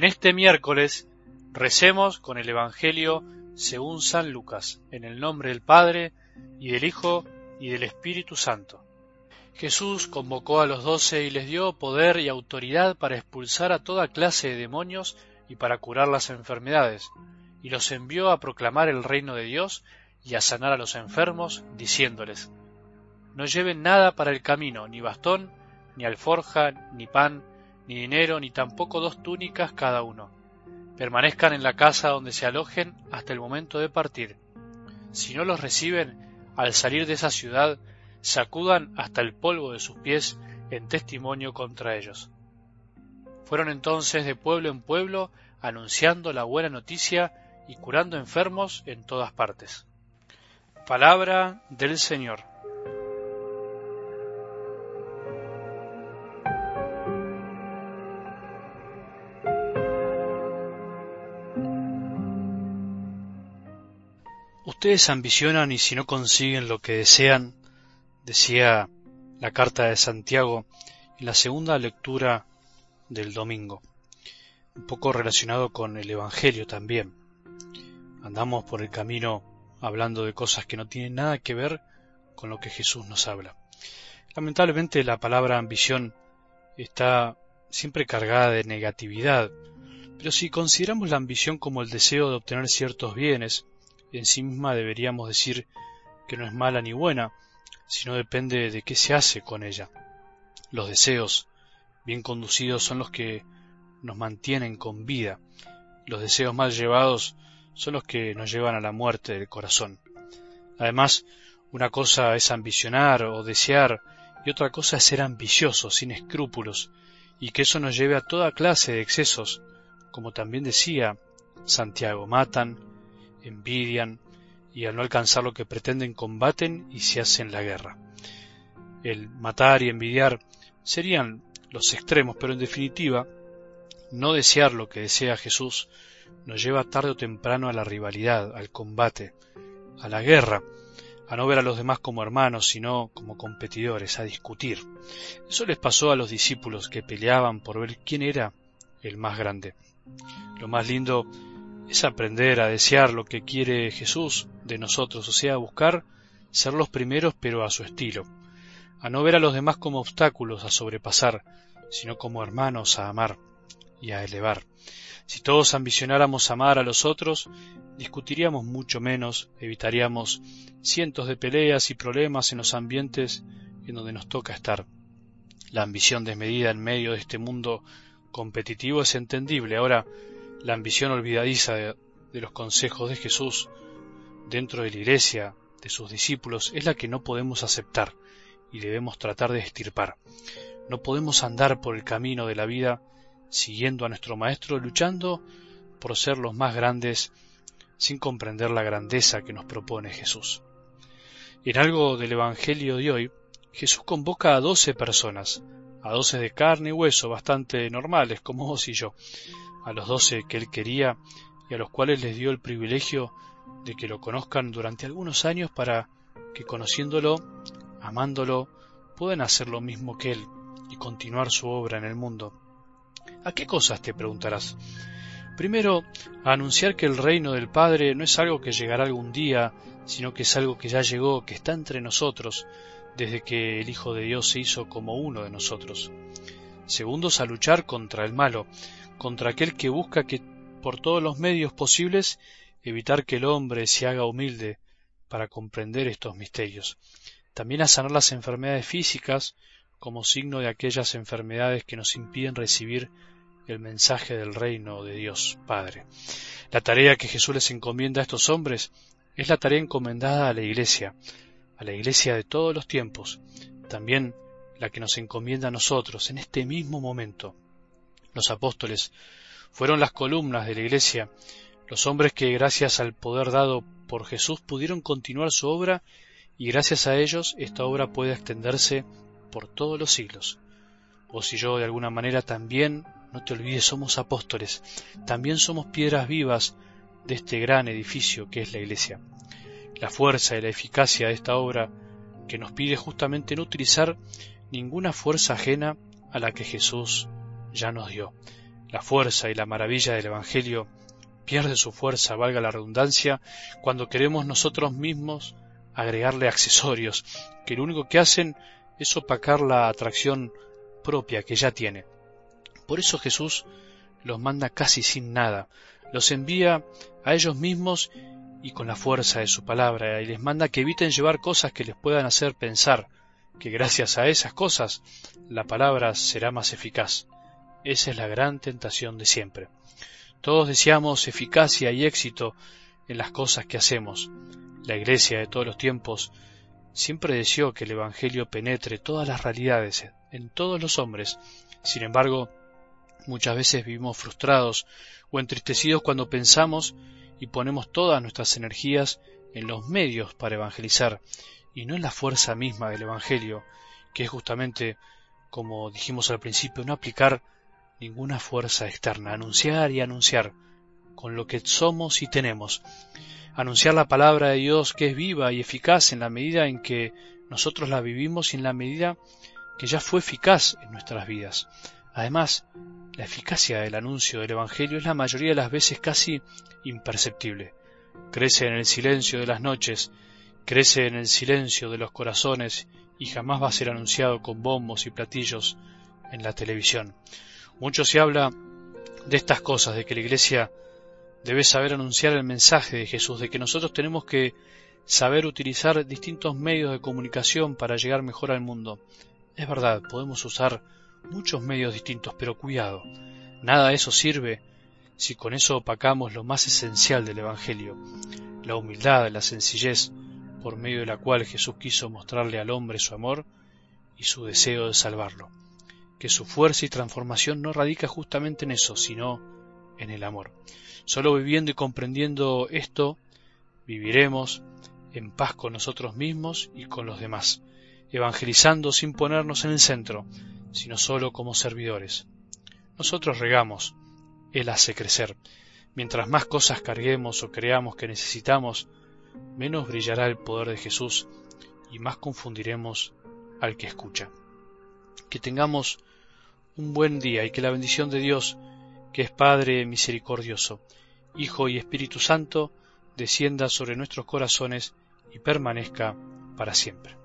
En este miércoles recemos con el Evangelio según San Lucas, en el nombre del Padre, y del Hijo, y del Espíritu Santo. Jesús convocó a los doce y les dio poder y autoridad para expulsar a toda clase de demonios y para curar las enfermedades, y los envió a proclamar el reino de Dios y a sanar a los enfermos, diciéndoles, No lleven nada para el camino, ni bastón, ni alforja, ni pan, ni dinero, ni tampoco dos túnicas cada uno. Permanezcan en la casa donde se alojen hasta el momento de partir. Si no los reciben, al salir de esa ciudad, sacudan hasta el polvo de sus pies en testimonio contra ellos. Fueron entonces de pueblo en pueblo anunciando la buena noticia y curando enfermos en todas partes. Palabra del Señor. Ustedes ambicionan y si no consiguen lo que desean, decía la carta de Santiago en la segunda lectura del domingo, un poco relacionado con el Evangelio también. Andamos por el camino hablando de cosas que no tienen nada que ver con lo que Jesús nos habla. Lamentablemente la palabra ambición está siempre cargada de negatividad, pero si consideramos la ambición como el deseo de obtener ciertos bienes, en sí misma deberíamos decir que no es mala ni buena, sino depende de qué se hace con ella. Los deseos bien conducidos son los que nos mantienen con vida. Los deseos mal llevados son los que nos llevan a la muerte del corazón. Además, una cosa es ambicionar o desear y otra cosa es ser ambicioso, sin escrúpulos, y que eso nos lleve a toda clase de excesos, como también decía Santiago, matan, envidian y al no alcanzar lo que pretenden combaten y se hacen la guerra. El matar y envidiar serían los extremos, pero en definitiva, no desear lo que desea Jesús nos lleva tarde o temprano a la rivalidad, al combate, a la guerra, a no ver a los demás como hermanos, sino como competidores, a discutir. Eso les pasó a los discípulos que peleaban por ver quién era el más grande. Lo más lindo es aprender a desear lo que quiere Jesús de nosotros, o sea, buscar ser los primeros pero a su estilo, a no ver a los demás como obstáculos a sobrepasar, sino como hermanos a amar y a elevar. Si todos ambicionáramos amar a los otros, discutiríamos mucho menos, evitaríamos cientos de peleas y problemas en los ambientes en donde nos toca estar. La ambición desmedida en medio de este mundo competitivo es entendible. Ahora, la ambición olvidadiza de, los consejos de Jesús dentro de la iglesia, de sus discípulos, es la que no podemos aceptar y debemos tratar de estirpar. No podemos andar por el camino de la vida siguiendo a nuestro Maestro, luchando por ser los más grandes sin comprender la grandeza que nos propone Jesús. En algo del Evangelio de hoy, Jesús convoca a doce personas, a doce de carne y hueso, bastante normales como vos y yo, a los doce que él quería y a los cuales les dio el privilegio de que lo conozcan durante algunos años para que conociéndolo, amándolo, puedan hacer lo mismo que él y continuar su obra en el mundo. ¿A qué cosas te preguntarás? Primero, a anunciar que el reino del Padre no es algo que llegará algún día, sino que es algo que ya llegó, que está entre nosotros, desde que el Hijo de Dios se hizo como uno de nosotros. Segundos, a luchar contra el malo, contra aquel que busca que por todos los medios posibles evitar que el hombre se haga humilde para comprender estos misterios. También a sanar las enfermedades físicas como signo de aquellas enfermedades que nos impiden recibir el mensaje del reino de Dios Padre. La tarea que Jesús les encomienda a estos hombres es la tarea encomendada a la Iglesia, a la Iglesia de todos los tiempos, también la que nos encomienda a nosotros en este mismo momento, los apóstoles fueron las columnas de la Iglesia, los hombres que gracias al poder dado por Jesús pudieron continuar su obra y gracias a ellos esta obra puede extenderse por todos los siglos. Vos y yo de alguna manera también, no te olvides, somos apóstoles, también somos piedras vivas de este gran edificio que es la Iglesia. La fuerza y la eficacia de esta obra que nos pide justamente no utilizar ninguna fuerza ajena a la que Jesús ya nos dio, La fuerza y la maravilla del Evangelio pierde su fuerza, valga la redundancia, cuando queremos nosotros mismos agregarle accesorios, que lo único que hacen es opacar la atracción propia que ya tiene. Por eso Jesús los manda casi sin nada, los envía a ellos mismos y con la fuerza de su palabra, y les manda que eviten llevar cosas que les puedan hacer pensar que gracias a esas cosas la palabra será más eficaz. Esa es la gran tentación de siempre. Todos deseamos eficacia y éxito en las cosas que hacemos. La Iglesia de todos los tiempos siempre deseó que el Evangelio penetre todas las realidades en todos los hombres. Sin embargo, muchas veces vivimos frustrados o entristecidos cuando pensamos y ponemos todas nuestras energías en los medios para evangelizar y no en la fuerza misma del Evangelio, que es justamente, como dijimos al principio, no aplicar ninguna fuerza externa, anunciar y anunciar con lo que somos y tenemos, anunciar la palabra de Dios que es viva y eficaz en la medida en que nosotros la vivimos y en la medida que ya fue eficaz en nuestras vidas. Además, la eficacia del anuncio del Evangelio es la mayoría de las veces casi imperceptible. Crece en el silencio de las noches, crece en el silencio de los corazones y jamás va a ser anunciado con bombos y platillos en la televisión. Mucho se habla de estas cosas, de que la Iglesia debe saber anunciar el mensaje de Jesús, de que nosotros tenemos que saber utilizar distintos medios de comunicación para llegar mejor al mundo. Es verdad, podemos usar muchos medios distintos, pero cuidado, nada de eso sirve si con eso opacamos lo más esencial del Evangelio, la humildad, la sencillez, por medio de la cual Jesús quiso mostrarle al hombre su amor y su deseo de salvarlo que su fuerza y transformación no radica justamente en eso, sino en el amor. Solo viviendo y comprendiendo esto, viviremos en paz con nosotros mismos y con los demás, evangelizando sin ponernos en el centro, sino solo como servidores. Nosotros regamos, Él hace crecer. Mientras más cosas carguemos o creamos que necesitamos, menos brillará el poder de Jesús y más confundiremos al que escucha. Que tengamos un buen día y que la bendición de Dios, que es Padre misericordioso, Hijo y Espíritu Santo, descienda sobre nuestros corazones y permanezca para siempre.